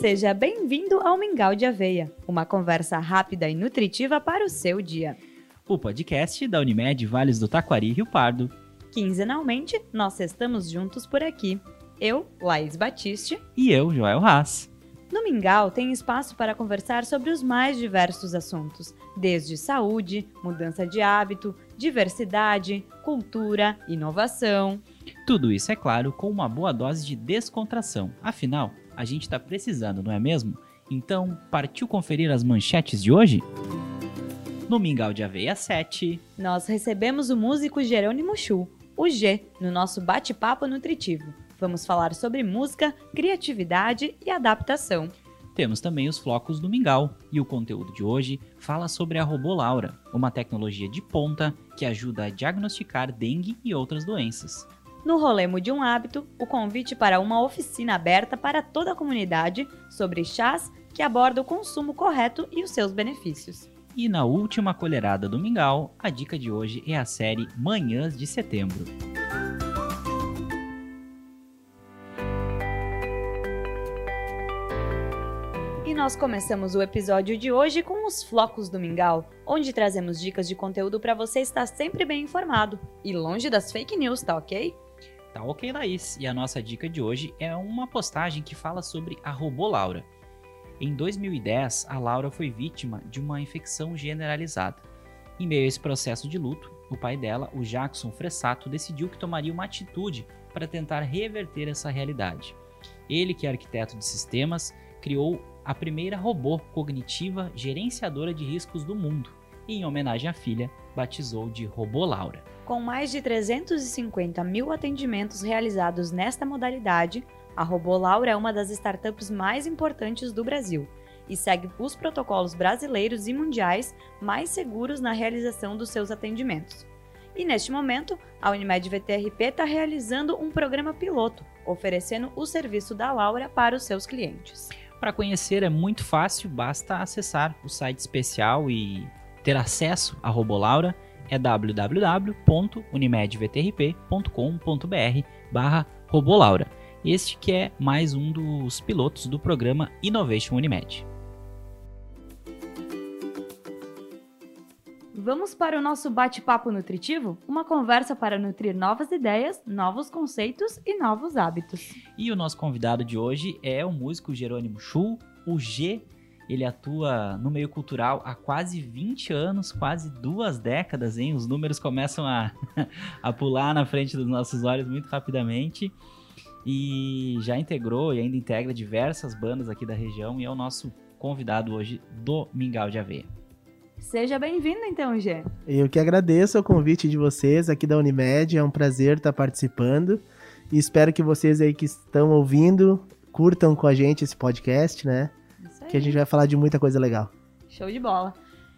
Seja bem-vindo ao Mingau de Aveia, uma conversa rápida e nutritiva para o seu dia. O podcast da Unimed Vales do Taquari Rio Pardo. Quinzenalmente, nós estamos juntos por aqui. Eu, Laís Batiste. E eu, Joel Haas. No Mingau tem espaço para conversar sobre os mais diversos assuntos, desde saúde, mudança de hábito, diversidade, cultura, inovação. Tudo isso, é claro, com uma boa dose de descontração. Afinal, a gente está precisando, não é mesmo? Então, partiu conferir as manchetes de hoje? No Mingau de Aveia 7, nós recebemos o músico Jerônimo Chu, o G, no nosso bate-papo nutritivo. Vamos falar sobre música, criatividade e adaptação. Temos também os flocos do Mingau e o conteúdo de hoje fala sobre a Robô Laura, uma tecnologia de ponta que ajuda a diagnosticar dengue e outras doenças. No Rolemo de um Hábito, o convite para uma oficina aberta para toda a comunidade sobre chás que aborda o consumo correto e os seus benefícios. E na última colherada do Mingau, a dica de hoje é a série Manhãs de Setembro. nós começamos o episódio de hoje com os Flocos do Mingau, onde trazemos dicas de conteúdo para você estar sempre bem informado e longe das fake news, tá ok? Tá ok, Laís. E a nossa dica de hoje é uma postagem que fala sobre a robô Laura. Em 2010, a Laura foi vítima de uma infecção generalizada. Em meio a esse processo de luto, o pai dela, o Jackson Fressato, decidiu que tomaria uma atitude para tentar reverter essa realidade. Ele, que é arquiteto de sistemas, criou a primeira robô cognitiva gerenciadora de riscos do mundo e, em homenagem à filha, batizou de Robô Laura. Com mais de 350 mil atendimentos realizados nesta modalidade, a Robô Laura é uma das startups mais importantes do Brasil e segue os protocolos brasileiros e mundiais mais seguros na realização dos seus atendimentos. E neste momento, a Unimed VTRP está realizando um programa piloto, oferecendo o serviço da Laura para os seus clientes. Para conhecer é muito fácil, basta acessar o site especial e ter acesso a Robolaura é www.unimedvtrp.com.br barra Robolaura. Este que é mais um dos pilotos do programa Innovation Unimed. Vamos para o nosso bate-papo nutritivo? Uma conversa para nutrir novas ideias, novos conceitos e novos hábitos. E o nosso convidado de hoje é o músico Jerônimo Chu, o G. Ele atua no meio cultural há quase 20 anos, quase duas décadas, hein? Os números começam a, a pular na frente dos nossos olhos muito rapidamente. E já integrou e ainda integra diversas bandas aqui da região e é o nosso convidado hoje do Mingau de Aveia. Seja bem-vindo então, Gê. Eu que agradeço o convite de vocês aqui da Unimed, é um prazer estar participando e espero que vocês aí que estão ouvindo curtam com a gente esse podcast, né? Que a gente vai falar de muita coisa legal. Show de bola.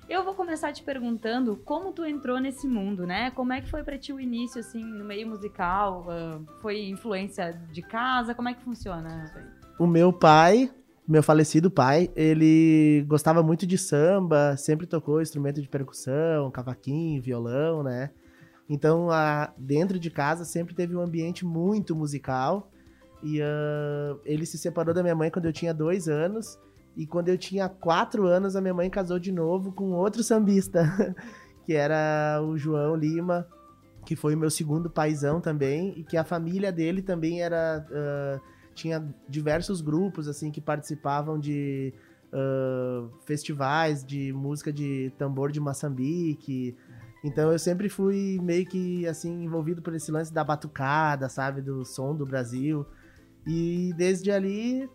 Eu vou começar te perguntando como tu entrou nesse mundo, né? Como é que foi para ti o início, assim, no meio musical? Uh, foi influência de casa? Como é que funciona isso aí? O meu pai, meu falecido pai, ele gostava muito de samba, sempre tocou instrumento de percussão, cavaquinho, violão, né? Então, a, dentro de casa sempre teve um ambiente muito musical. E uh, ele se separou da minha mãe quando eu tinha dois anos. E quando eu tinha quatro anos, a minha mãe casou de novo com outro sambista, que era o João Lima, que foi o meu segundo paizão também. E que a família dele também era. Uh, tinha diversos grupos assim que participavam de uh, festivais de música de tambor de Moçambique. Então eu sempre fui meio que assim envolvido por esse lance da batucada, sabe, do som do Brasil. E desde ali,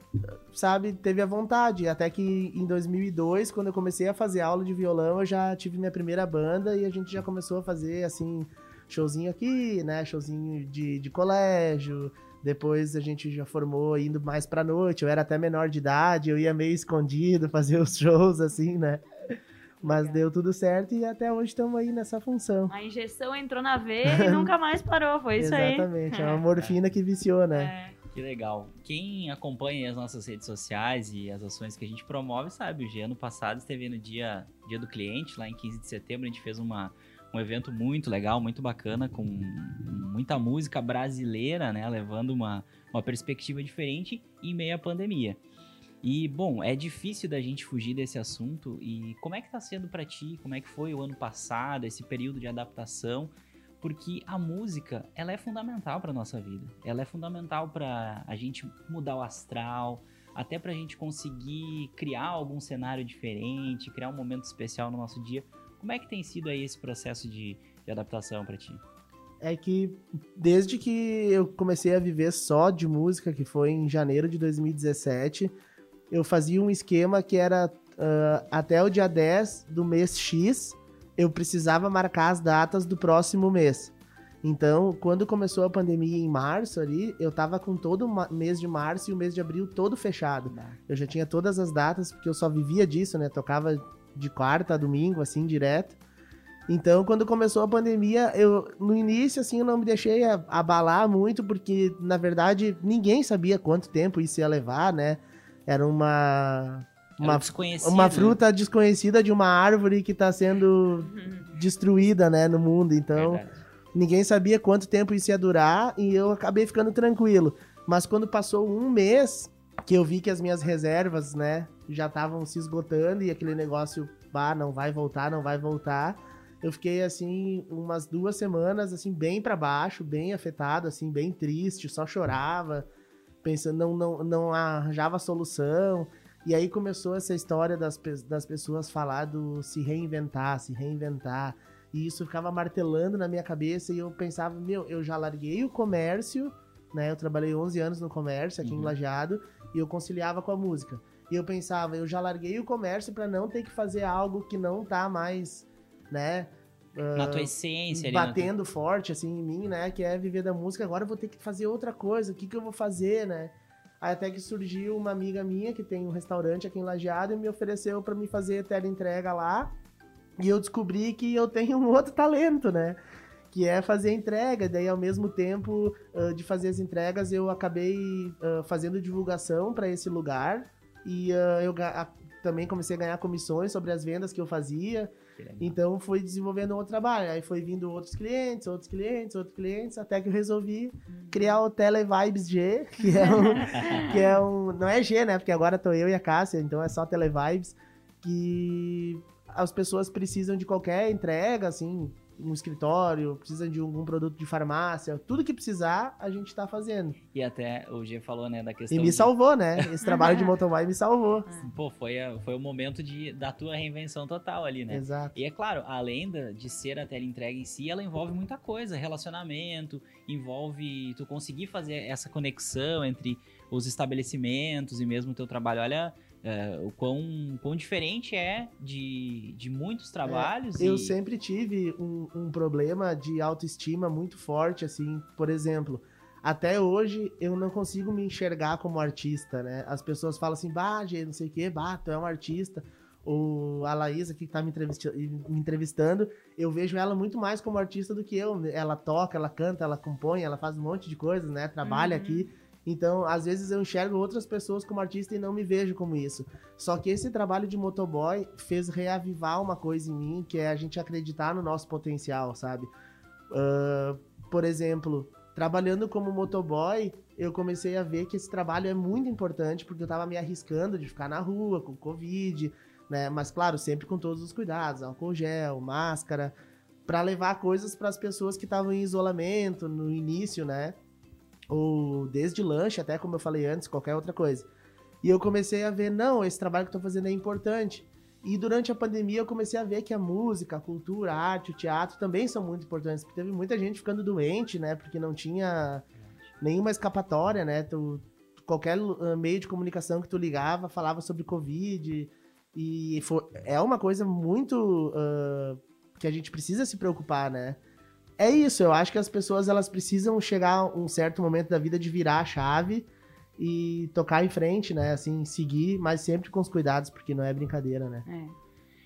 sabe, teve a vontade. Até que em 2002, quando eu comecei a fazer aula de violão, eu já tive minha primeira banda e a gente já começou a fazer, assim, showzinho aqui, né? Showzinho de, de colégio, depois a gente já formou indo mais pra noite. Eu era até menor de idade, eu ia meio escondido fazer os shows, assim, né? Mas deu tudo certo e até hoje estamos aí nessa função. A injeção entrou na veia e nunca mais parou, foi isso aí. Exatamente, é uma morfina que viciou, né? É. Que legal. Quem acompanha as nossas redes sociais e as ações que a gente promove sabe, o ano passado esteve no dia, dia do cliente, lá em 15 de setembro, a gente fez uma, um evento muito legal, muito bacana, com muita música brasileira, né? Levando uma, uma perspectiva diferente em meio à pandemia. E, bom, é difícil da gente fugir desse assunto. E como é que tá sendo para ti? Como é que foi o ano passado, esse período de adaptação? Porque a música, ela é fundamental para nossa vida. Ela é fundamental para a gente mudar o astral, até para a gente conseguir criar algum cenário diferente, criar um momento especial no nosso dia. Como é que tem sido aí esse processo de, de adaptação para ti? É que desde que eu comecei a viver só de música, que foi em janeiro de 2017, eu fazia um esquema que era uh, até o dia 10 do mês X, eu precisava marcar as datas do próximo mês. Então, quando começou a pandemia em março ali, eu tava com todo o mês de março e o mês de abril todo fechado. Eu já tinha todas as datas, porque eu só vivia disso, né? Tocava de quarta a domingo, assim, direto. Então, quando começou a pandemia, eu no início assim eu não me deixei abalar muito porque na verdade ninguém sabia quanto tempo isso ia levar, né? Era uma uma, uma fruta desconhecida de uma árvore que está sendo uhum. destruída, né, no mundo. Então, Verdade. ninguém sabia quanto tempo isso ia durar e eu acabei ficando tranquilo. Mas quando passou um mês, que eu vi que as minhas reservas, né, já estavam se esgotando e aquele negócio, bah, não vai voltar, não vai voltar. Eu fiquei assim umas duas semanas assim bem para baixo, bem afetado, assim, bem triste, só chorava pensando, não, não, não arranjava solução. E aí começou essa história das, das pessoas falar do se reinventar, se reinventar. E isso ficava martelando na minha cabeça e eu pensava, meu, eu já larguei o comércio, né? Eu trabalhei 11 anos no comércio aqui uhum. em Lajeado e eu conciliava com a música. E eu pensava, eu já larguei o comércio para não ter que fazer algo que não tá mais, né? na tua essência. Batendo ali, forte, assim, em mim, né? Que é viver da música. Agora eu vou ter que fazer outra coisa. O que, que eu vou fazer, né? Até que surgiu uma amiga minha que tem um restaurante aqui em Lajeado e me ofereceu para me fazer entrega lá. E eu descobri que eu tenho um outro talento, né? Que é fazer entrega. Daí, ao mesmo tempo uh, de fazer as entregas, eu acabei uh, fazendo divulgação para esse lugar. E uh, eu também comecei a ganhar comissões sobre as vendas que eu fazia. Então foi desenvolvendo outro trabalho. Aí foi vindo outros clientes, outros clientes, outros clientes, até que eu resolvi criar o Televibes G, que é um. que é um não é G, né? Porque agora tô eu e a Cássia, então é só Televibes. Que as pessoas precisam de qualquer entrega, assim, um escritório, precisa de algum produto de farmácia, tudo que precisar, a gente tá fazendo. E até o G falou, né, da questão. E me de... salvou, né? Esse trabalho de motoboy me salvou. Pô, foi, a, foi o momento de, da tua reinvenção total ali, né? Exato. E é claro, além de ser a entrega em si, ela envolve muita coisa, relacionamento, envolve tu conseguir fazer essa conexão entre os estabelecimentos e mesmo o teu trabalho. Olha, é, o quão, quão diferente é de, de muitos é, trabalhos. É, eu sempre tive um, um problema de autoestima muito forte, assim, por exemplo. Até hoje eu não consigo me enxergar como artista, né? As pessoas falam assim, bah, não sei o quê, bah, tu é um artista. Ou a Laísa que tá me, me entrevistando, eu vejo ela muito mais como artista do que eu. Ela toca, ela canta, ela compõe, ela faz um monte de coisas, né? Trabalha uhum. aqui. Então, às vezes eu enxergo outras pessoas como artista e não me vejo como isso. Só que esse trabalho de motoboy fez reavivar uma coisa em mim, que é a gente acreditar no nosso potencial, sabe? Uh, por exemplo, trabalhando como motoboy, eu comecei a ver que esse trabalho é muito importante, porque eu tava me arriscando de ficar na rua com Covid, né? Mas, claro, sempre com todos os cuidados, álcool gel, máscara, para levar coisas para as pessoas que estavam em isolamento no início, né? Ou desde lanche até, como eu falei antes, qualquer outra coisa. E eu comecei a ver, não, esse trabalho que eu tô fazendo é importante. E durante a pandemia eu comecei a ver que a música, a cultura, a arte, o teatro também são muito importantes, porque teve muita gente ficando doente, né, porque não tinha nenhuma escapatória, né, tu, qualquer ah, meio de comunicação que tu ligava falava sobre Covid, e é uma coisa muito uh, que a gente precisa se preocupar, né, é isso, eu acho que as pessoas elas precisam chegar a um certo momento da vida de virar a chave e tocar em frente, né? Assim, seguir, mas sempre com os cuidados, porque não é brincadeira, né? É.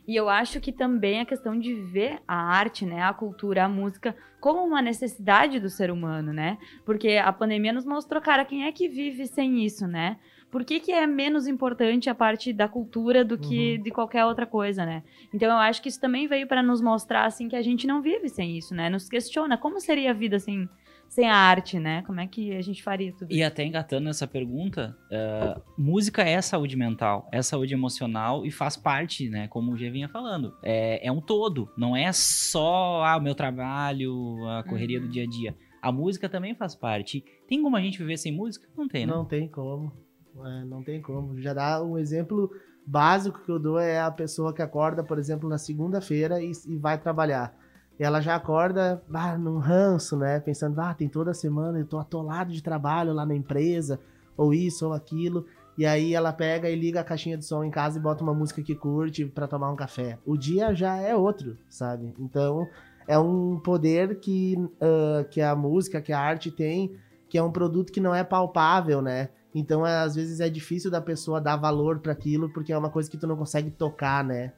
E eu acho que também a questão de ver a arte, né, a cultura, a música como uma necessidade do ser humano, né? Porque a pandemia nos mostrou, cara, quem é que vive sem isso, né? Por que, que é menos importante a parte da cultura do que uhum. de qualquer outra coisa, né? Então eu acho que isso também veio para nos mostrar assim que a gente não vive sem isso, né? Nos questiona como seria a vida sem sem a arte, né? Como é que a gente faria tudo E até engatando nessa pergunta, uh, música é saúde mental, é saúde emocional e faz parte, né? Como o G vinha falando. É, é um todo, não é só ah, o meu trabalho, a correria Uhum. do dia a dia. A música também faz parte. Tem como a gente viver sem música? Não tem, né? Não tem como. É, não tem como. Já dá um exemplo básico que eu dou é a pessoa que acorda, por exemplo, na segunda-feira e, e vai trabalhar. E ela já acorda ah, num ranço, né? Pensando, ah, tem toda semana, eu tô atolado de trabalho lá na empresa, ou isso, ou aquilo. E aí ela pega e liga a caixinha de som em casa e bota uma música que curte pra tomar um café. O dia já é outro, sabe? Então é um poder que, ah, que a música, que a arte tem, que é um produto que não é palpável, né? Então, é, às vezes é difícil da pessoa dar valor para aquilo, porque é uma coisa que tu não consegue tocar, né?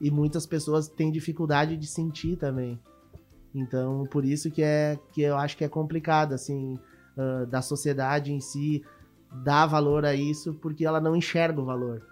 E muitas pessoas têm dificuldade de sentir também. Então, por isso que é que eu acho que é complicado, assim, ah, da sociedade em si dar valor a isso, porque ela não enxerga o valor,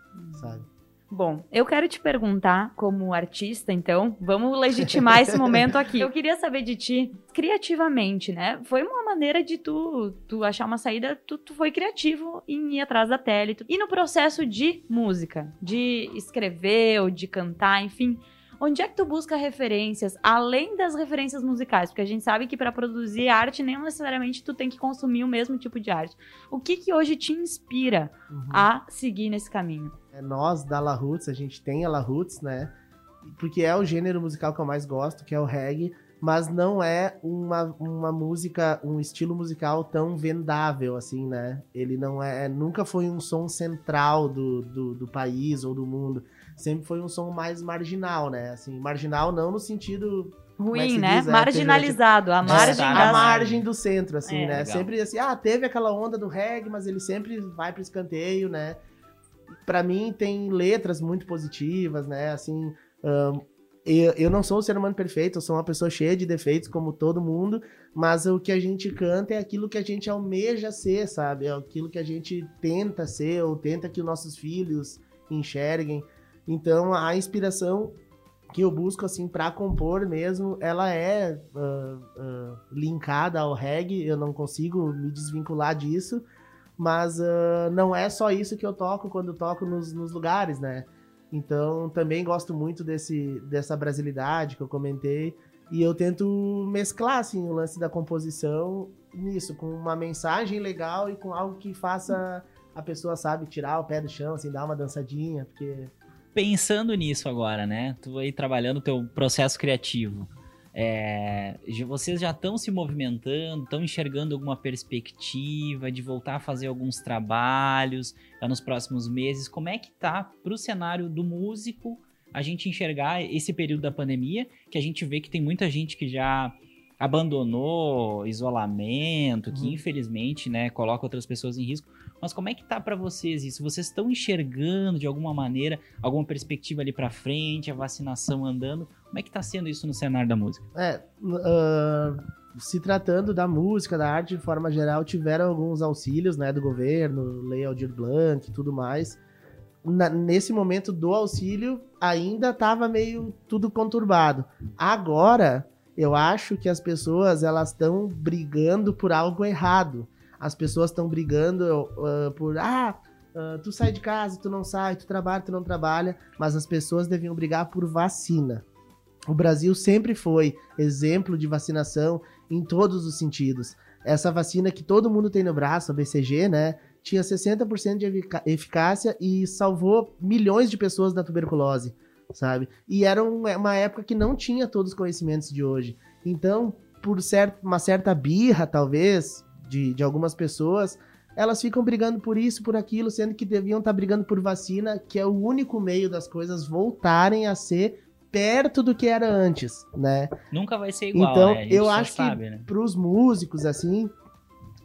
sabe? Bom, eu quero te perguntar, como artista, então, vamos legitimar esse momento aqui. Eu queria saber de ti, criativamente, né? Foi uma maneira de tu, tu achar uma saída, tu, tu foi criativo em ir atrás da tela. E, tu- e no processo de música, de escrever ou de cantar, enfim. Onde é que tu busca referências, além das referências musicais? Porque a gente sabe que para produzir arte, nem necessariamente tu tem que consumir o mesmo tipo de arte. O que que hoje te inspira Uhum. a seguir nesse caminho? É nós da La Roots, a gente tem a La Roots, né? Porque é o gênero musical que eu mais gosto, que é o reggae, mas não é uma, uma música, um estilo musical tão vendável assim, né? Ele não é, nunca foi um som central do, do, do país ou do mundo. Sempre foi um som mais marginal, né? Assim, marginal não no sentido é ruim, se né? diz? É, Marginalizado, a De margem a margem do centro, assim, É. né? Legal. Sempre assim, ah, teve aquela onda do reggae, mas ele sempre vai pro escanteio, né? Pra mim tem letras muito positivas, né? Assim, ahn, eu, eu não sou um ser humano perfeito, eu sou uma pessoa cheia de defeitos, como todo mundo, mas o que a gente canta é aquilo que a gente almeja ser, sabe? É aquilo que a gente tenta ser, ou tenta que os nossos filhos enxerguem. Então, a inspiração que eu busco, assim, pra compor mesmo, ela é ah, ah, linkada ao reggae, eu não consigo me desvincular disso, mas ah, não é só isso que eu toco quando toco nos, nos lugares, né? Então, também gosto muito desse, dessa brasilidade que eu comentei, e eu tento mesclar, assim, o lance da composição nisso, com uma mensagem legal e com algo que faça a pessoa, sabe, tirar o pé do chão, assim, dar uma dançadinha, porque Pensando nisso agora, né? Tu aí trabalhando o teu processo criativo. É, vocês já estão se movimentando, estão enxergando alguma perspectiva de voltar a fazer alguns trabalhos nos próximos meses? Como é que tá pro cenário do músico a gente enxergar esse período da pandemia, que a gente vê que tem muita gente que já abandonou isolamento, que Uhum. infelizmente, né, coloca outras pessoas em risco. Mas como é que tá pra vocês isso? Vocês estão enxergando de alguma maneira alguma perspectiva ali pra frente, a vacinação andando? Como é que tá sendo isso no cenário da música? É, ah, se tratando da música, da arte de forma geral, tiveram alguns auxílios, né, do governo, Lei Aldir Blanc e tudo mais. Na- nesse momento do auxílio, ainda estava meio tudo conturbado. Agora, eu acho que as pessoas elas estão brigando por algo errado. As pessoas estão brigando ah, por ah, ah, tu sai de casa, tu não sai, tu trabalha, tu não trabalha, mas as pessoas deviam brigar por vacina. O Brasil sempre foi exemplo de vacinação em todos os sentidos. Essa vacina que todo mundo tem no braço, a BCG, né? Tinha 60% de eficácia e salvou milhões de pessoas da tuberculose, sabe? E era um- uma época que não tinha todos os conhecimentos de hoje. Então, por cer- uma certa birra, talvez, de, de algumas pessoas, elas ficam brigando por isso, por aquilo, sendo que deviam estar brigando por vacina, que é o único meio das coisas voltarem a ser perto do que era antes, né? Nunca vai ser igual, Então, né? Eu acho que sabe, né? Para os músicos, assim,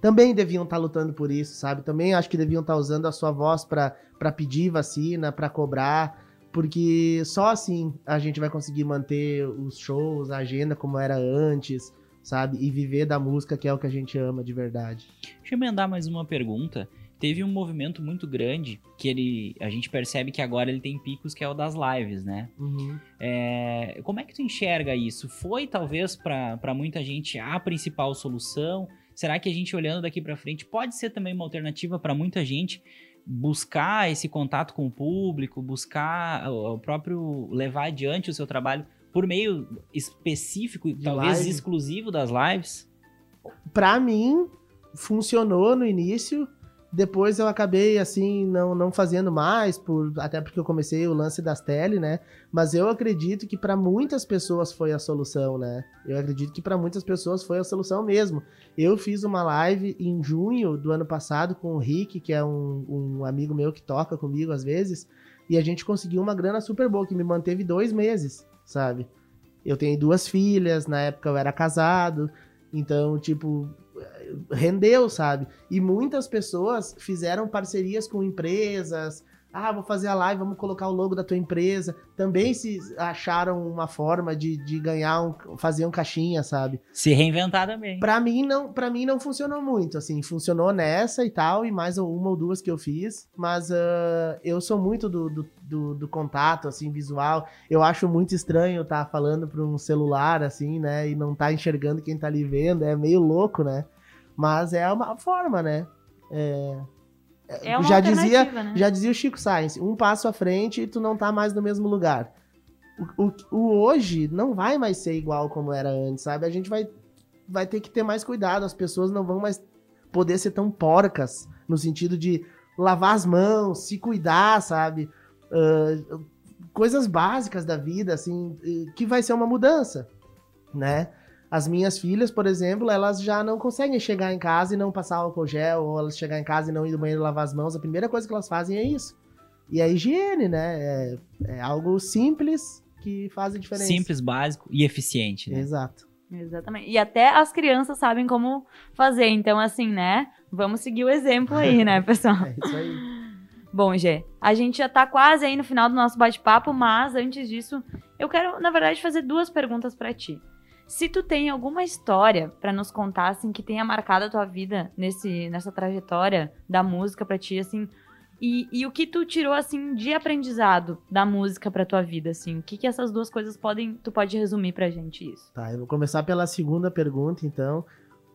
também deviam estar lutando por isso, sabe? Também acho que deviam estar usando a sua voz para pedir vacina, para cobrar, porque só assim a gente vai conseguir manter os shows, a agenda como era antes, sabe? E viver da música que é o que a gente ama de verdade. Deixa eu emendar mais uma pergunta. Teve um movimento muito grande que ele, a gente percebe que agora ele tem picos que é o das lives, né? Uhum. É, como é que tu enxerga isso? Foi talvez para muita gente a principal solução? Será que a gente olhando daqui para frente pode ser também uma alternativa para muita gente buscar esse contato com o público, buscar o próprio levar adiante o seu trabalho por meio específico, De talvez live? exclusivo das lives? Pra mim, funcionou no início. Depois eu acabei, assim, não, não fazendo mais, por, até porque eu comecei o lance das tele, né? Mas eu acredito que pra muitas pessoas foi a solução, né? Eu acredito que pra muitas pessoas foi a solução mesmo. Eu fiz uma live em junho do ano passado com o Rick, que é um, um amigo meu que toca comigo às vezes, e a gente conseguiu uma grana super boa, que me manteve dois meses, sabe? Eu tenho duas filhas, na época eu era casado, então, tipo, rendeu, sabe? E muitas pessoas fizeram parcerias com empresas. Ah, vou fazer a live, vamos colocar o logo da tua empresa. Também se acharam uma forma de, de ganhar um, fazer um caixinha, sabe? Se reinventar também. Pra mim não, para mim não funcionou muito, assim, funcionou nessa e tal e mais uma ou duas que eu fiz, mas ah, eu sou muito do, do, do, do contato, assim, visual. Eu acho muito estranho estar falando para um celular, assim, né, e não tá enxergando quem tá ali vendo, é meio louco, né? Mas é uma forma, né? É, É já dizia, né? já dizia o Chico Sainz, um passo à frente e tu não tá mais no mesmo lugar. O, o, o hoje não vai mais ser igual como era antes, sabe? A gente vai, vai ter que ter mais cuidado, as pessoas não vão mais poder ser tão porcas, no sentido de lavar as mãos, se cuidar, sabe? Ah, coisas básicas da vida, assim, que vai ser uma mudança, né? As minhas filhas, por exemplo, elas já não conseguem chegar em casa e não passar álcool gel, ou elas chegar em casa e não ir no banheiro lavar as mãos. A primeira coisa que elas fazem é isso. E a higiene, né? É, é algo simples que faz a diferença. Simples, básico e eficiente. Né? Exato. Exatamente. E até as crianças sabem como fazer. Então, assim, né? Vamos seguir o exemplo aí, né, pessoal? É isso aí. Bom, Gê, a gente já tá quase aí no final do nosso bate-papo, mas antes disso, eu quero, na verdade, fazer duas perguntas pra ti. Se tu tem alguma história pra nos contar, assim, que tenha marcado a tua vida nesse, nessa trajetória da música pra ti, assim, e, e o que tu tirou, assim, de aprendizado da música pra tua vida, assim, o que que essas duas coisas podem, tu pode resumir pra gente isso? Tá, eu vou começar pela segunda pergunta, então.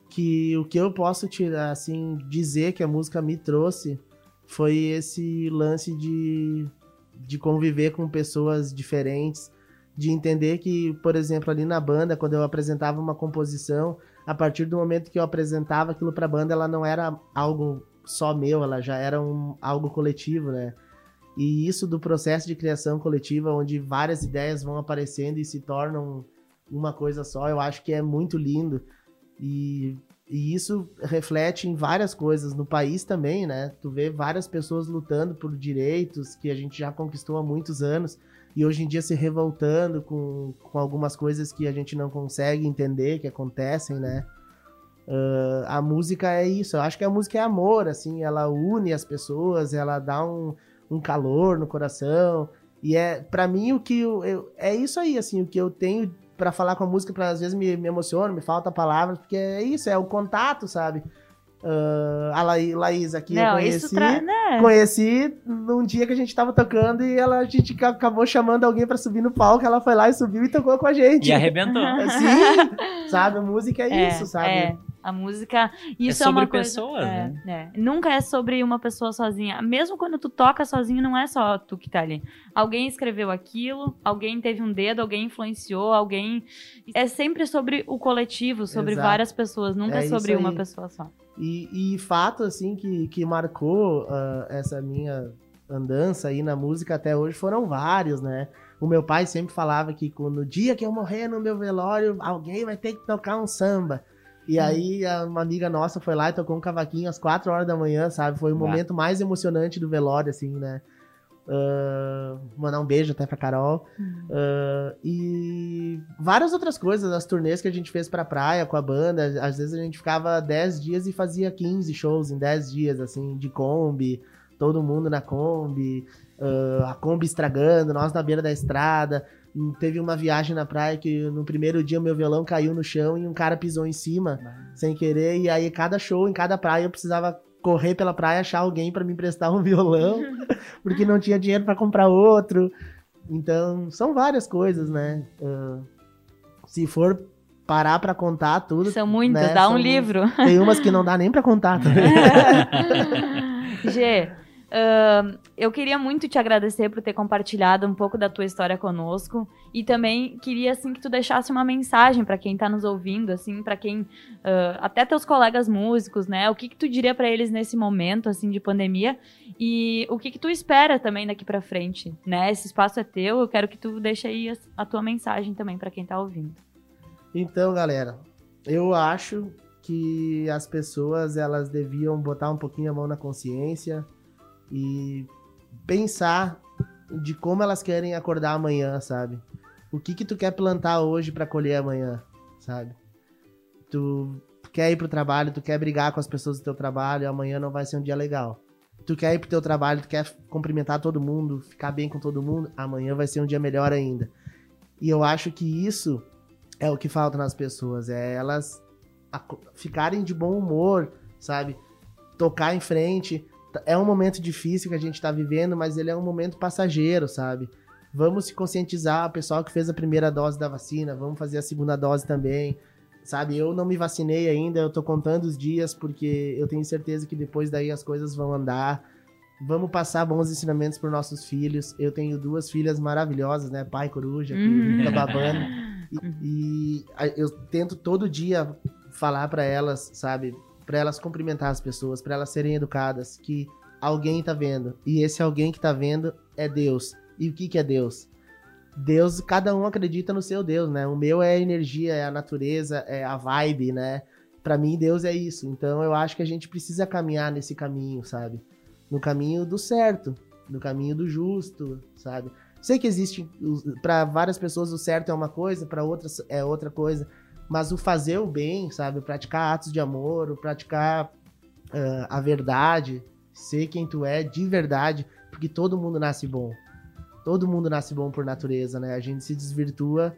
Que o que eu posso tirar, assim, dizer que a música me trouxe foi esse lance de, de conviver com pessoas diferentes, de entender que, por exemplo, ali na banda, quando eu apresentava uma composição, a partir do momento que eu apresentava aquilo pra banda, ela não era algo só meu, ela já era um, algo coletivo, né? E isso do processo de criação coletiva, onde várias ideias vão aparecendo e se tornam uma coisa só, eu acho que é muito lindo. E, e isso reflete em várias coisas no país também, né? Tu vê várias pessoas lutando por direitos que a gente já conquistou há muitos anos e hoje em dia se revoltando com, com algumas coisas que a gente não consegue entender que acontecem, né? Ah, a música é isso, eu acho que a música é amor, assim, ela une as pessoas, ela dá um, um calor no coração. E é, para mim, o que eu, eu- é isso aí, assim, o que eu tenho pra falar com a música, pra, às vezes me, me emociona, me falta palavras, porque é isso, é o contato, sabe? Ah, a Laí- Laís aqui eu Não, conheci, isso tra... né? conheci num dia que a gente tava tocando e ela, a gente ca- acabou chamando alguém pra subir no palco, ela foi lá e subiu e tocou com a gente. E arrebentou. Assim, sabe? A música é, É, isso, sabe? É, a música. Isso é, sobre uma coisa, pessoas, é, né? é. Nunca é sobre uma pessoa sozinha. Mesmo quando tu toca sozinho, não é só tu que tá ali. Alguém escreveu aquilo, alguém teve um dedo, alguém influenciou, alguém. É sempre sobre o coletivo, sobre Exato. várias pessoas, nunca É é sobre uma pessoa só. E, e fato, assim, que, que marcou ah, essa minha andança aí na música até hoje foram vários, né? O meu pai sempre falava que no dia que eu morrer no meu velório, alguém vai ter que tocar um samba. E Hum. aí uma amiga nossa foi lá e tocou um cavaquinho às quatro horas da manhã, sabe? Foi o momento mais emocionante do velório, assim, né? Ah, mandar um beijo até pra Carol. Ah, e várias outras coisas, as turnês que a gente fez pra praia com a banda. Às vezes a gente ficava 10 dias e fazia 15 shows em 10 dias, assim, de Kombi, todo mundo na Kombi, ah, a Kombi estragando, nós na beira da estrada. Teve uma viagem na praia que no primeiro dia o meu violão caiu no chão e um cara pisou em cima sem querer. E aí, cada show, em cada praia, eu precisava correr pela praia achar alguém para me emprestar um violão, porque não tinha dinheiro para comprar outro. Então, são várias coisas, né? Uh, se for parar para contar tudo. São muitas, né? dá São um livro. Tem umas que não dá nem para contar também. Ahn, eu queria muito te agradecer por ter compartilhado um pouco da tua história conosco e também queria assim que tu deixasse uma mensagem para quem tá nos ouvindo, assim, para quem ah, até teus colegas músicos, né? O que que tu diria para eles nesse momento assim de pandemia e o que que tu espera também daqui para frente, né? Esse espaço é teu, eu quero que tu deixe aí a, a tua mensagem também para quem tá ouvindo. Então, galera, eu acho que as pessoas elas deviam botar um pouquinho a mão na consciência e pensar de como elas querem acordar amanhã, sabe? O que que tu quer plantar hoje pra colher amanhã, sabe? Tu quer ir pro trabalho, tu quer brigar com as pessoas do teu trabalho, amanhã não vai ser um dia legal. Tu quer ir pro teu trabalho, tu quer cumprimentar todo mundo, ficar bem com todo mundo, amanhã vai ser um dia melhor ainda. E eu acho que isso é o que falta nas pessoas, é elas ficarem de bom humor, sabe? Tocar em frente. T- É um momento difícil que a gente tá vivendo, mas ele é um momento passageiro, sabe? Vamos se conscientizar, o pessoal que fez a primeira dose da vacina, vamos fazer a segunda dose também. Sabe, eu não me vacinei ainda, eu tô contando os dias porque eu tenho certeza que depois daí as coisas vão andar. Vamos passar bons ensinamentos para nossos filhos. Eu tenho duas filhas maravilhosas, né? Pai coruja, que Uhum. fica babando. E, e eu tento todo dia falar pra elas, sabe? Pra elas cumprimentar as pessoas, pra elas serem educadas, que alguém tá vendo. E esse alguém que tá vendo é Deus. E o que que é Deus? Deus, cada um acredita no seu Deus, né? O meu é a energia, é a natureza, é a vibe, né? Pra mim, Deus é isso. Então, eu acho que a gente precisa caminhar nesse caminho, sabe? No caminho do certo, no caminho do justo, sabe? Sei que existe, para várias pessoas o certo é uma coisa, para outras é outra coisa, mas o fazer o bem, sabe? Praticar atos de amor, o praticar ah, a verdade, ser quem tu é de verdade, porque todo mundo nasce bom. Todo mundo nasce bom por natureza, né? A gente se desvirtua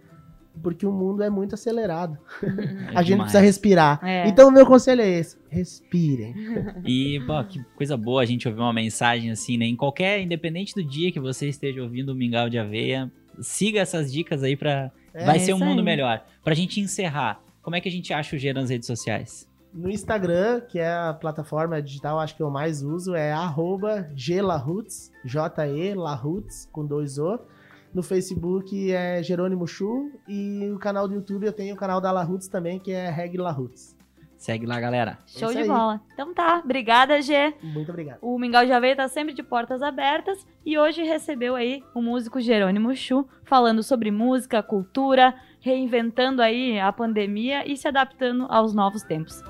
porque o mundo é muito acelerado. É a gente demais. precisa respirar. É. Então, o meu conselho é esse: respirem. E, pô, que coisa boa a gente ouvir uma mensagem assim, né? Em qualquer, independente do dia que você esteja ouvindo o Mingau de Aveia, siga essas dicas aí pra. É, Vai ser um mundo aí. melhor. Pra gente encerrar, como é que a gente acha o G nas redes sociais? No Instagram, que é a plataforma digital acho que eu mais uso, é arroba Glahuts, J-E Lahuts, com dois O. No Facebook é Jerônimo Chu e o canal do YouTube eu tenho o canal da Lahuts também, que é Reg Lahuts. Segue lá, galera. Show Isso de aí. bola. Então tá, obrigada, Gê. Muito obrigado. O Mingau de Aveia tá sempre de portas abertas e hoje recebeu aí o músico Jerônimo Chu falando sobre música, cultura, reinventando aí a pandemia e se adaptando aos novos tempos.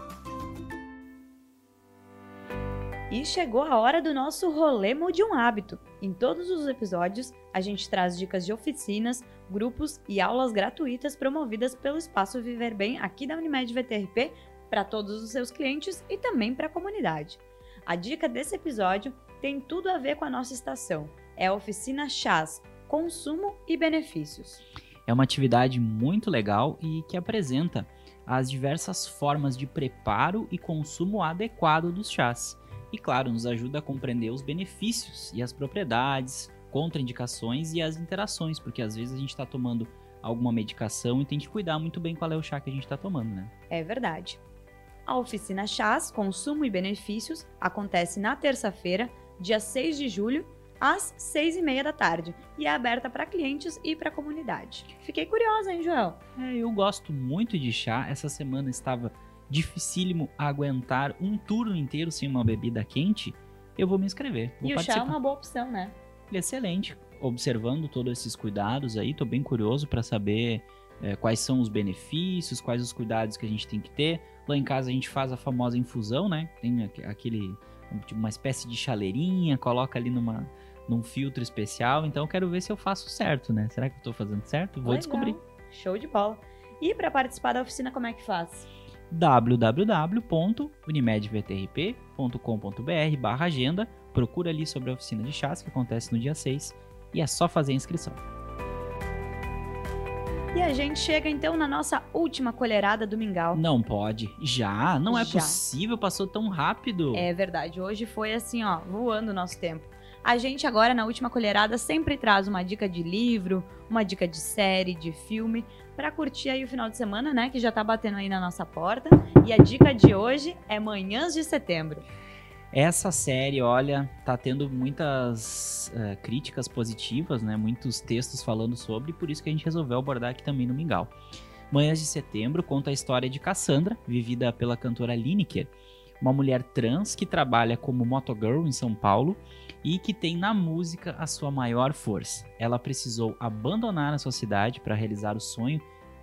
E chegou a hora do nosso rolê Mude um Hábito. Em todos os episódios, a gente traz dicas de oficinas, grupos e aulas gratuitas promovidas pelo Espaço Viver Bem aqui da Unimed VTRP para todos os seus clientes e também para a comunidade. A dica desse episódio tem tudo a ver com a nossa estação. É a oficina Chás, consumo e benefícios. É uma atividade muito legal e que apresenta as diversas formas de preparo e consumo adequado dos chás. E claro, nos ajuda a compreender os benefícios e as propriedades, contraindicações e as interações, porque às vezes a gente está tomando alguma medicação e tem que cuidar muito bem qual é o chá que a gente está tomando, né? É verdade. A oficina Chás, consumo e benefícios acontece na terça-feira, dia 6 de julho, às 6 e meia da tarde, e é aberta para clientes e para a comunidade. Fiquei curiosa, hein, Joel? É, eu gosto muito de chá. Essa semana estava dificílimo aguentar um turno inteiro sem uma bebida quente. Eu vou me inscrever. Vou e o chá é participar. uma boa opção, né? excelente, observando todos esses cuidados aí. Tô bem curioso para saber é, quais são os benefícios, quais os cuidados que a gente tem que ter. Lá em casa a gente faz a famosa infusão, né? Tem aqu- aquele tipo, uma espécie de chaleirinha, coloca ali numa num filtro especial. Então eu quero ver se eu faço certo, né? Será que eu tô fazendo certo? Vou Legal. descobrir. Show de bola. E para participar da oficina, como é que faz? www.unimedvtrp.com.br barra agenda. Procura ali sobre a oficina de chás que acontece no dia 6 e é só fazer a inscrição. E a gente chega então na nossa última colherada do mingau. Não pode. Já? Não é Já. possível, passou tão rápido. É verdade, hoje foi assim, ó, voando o nosso tempo. A gente agora, na última colherada, sempre traz uma dica de livro, uma dica de série, de filme, pra curtir aí o final de semana, né, que já tá batendo aí na nossa porta. E a dica de hoje é Manhãs de Setembro. Essa série, olha, tá tendo muitas eh, críticas positivas, né? Muitos textos falando sobre, por isso que a gente resolveu abordar aqui também no Mingau. Manhãs de Setembro conta a história de Cassandra, vivida pela cantora Lineker, uma mulher trans que trabalha como motogirl em São Paulo e que tem na música a sua maior força. Ela precisou abandonar a sua cidade para realizar o sonho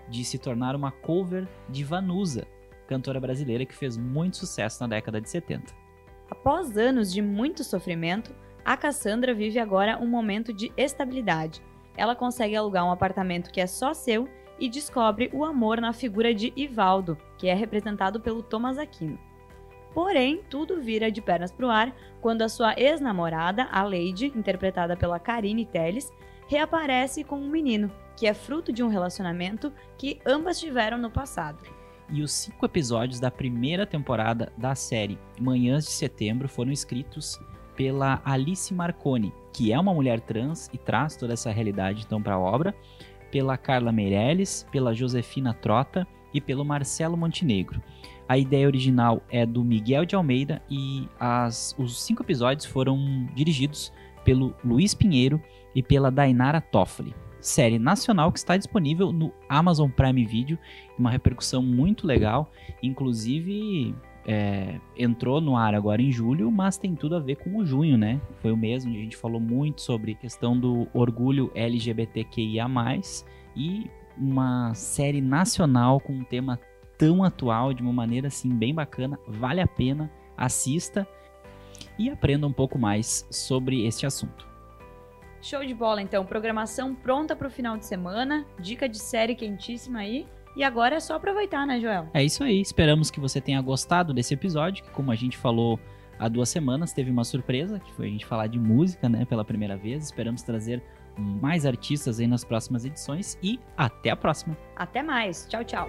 de se tornar uma cover de Vanusa, cantora brasileira que fez muito sucesso na década de 70. Após anos de muito sofrimento, a Cassandra vive agora um momento de estabilidade. Ela consegue alugar um apartamento que é só seu e descobre o amor na figura de Ivaldo, que é representado pelo Thomas Aquino. Porém, tudo vira de pernas pro ar quando a sua ex-namorada, a Lady, interpretada pela Karine Telles, reaparece com um menino, que é fruto de um relacionamento que ambas tiveram no passado. E os cinco episódios da primeira temporada da série Manhãs de Setembro foram escritos pela Alice Marconi, que é uma mulher trans e traz toda essa realidade então para a obra, pela Carla Meirelles, pela Josefina Trota e pelo Marcelo Montenegro. A ideia original é do Miguel de Almeida e as- os cinco episódios foram dirigidos pelo Luiz Pinheiro e pela Dainara Toffoli. Série nacional que está disponível no Amazon Prime Video, uma repercussão muito legal, inclusive é, entrou no ar agora em julho, mas tem tudo a ver com o junho, né? Foi o onde a gente falou muito sobre questão do orgulho LGBTQIA+, e uma série nacional com um tema tão atual, de uma maneira assim bem bacana, vale a pena, assista e aprenda um pouco mais sobre este assunto. Show de bola, então. Programação pronta pro final de semana. Dica de série quentíssima aí. E agora é só aproveitar, né, Joel? É isso aí, esperamos que você tenha gostado desse episódio, que como a gente falou há duas semanas, teve uma surpresa, que foi a gente falar de música, né, pela primeira vez. Esperamos trazer mais artistas aí nas próximas edições e até a próxima. Até mais. Tchau, tchau.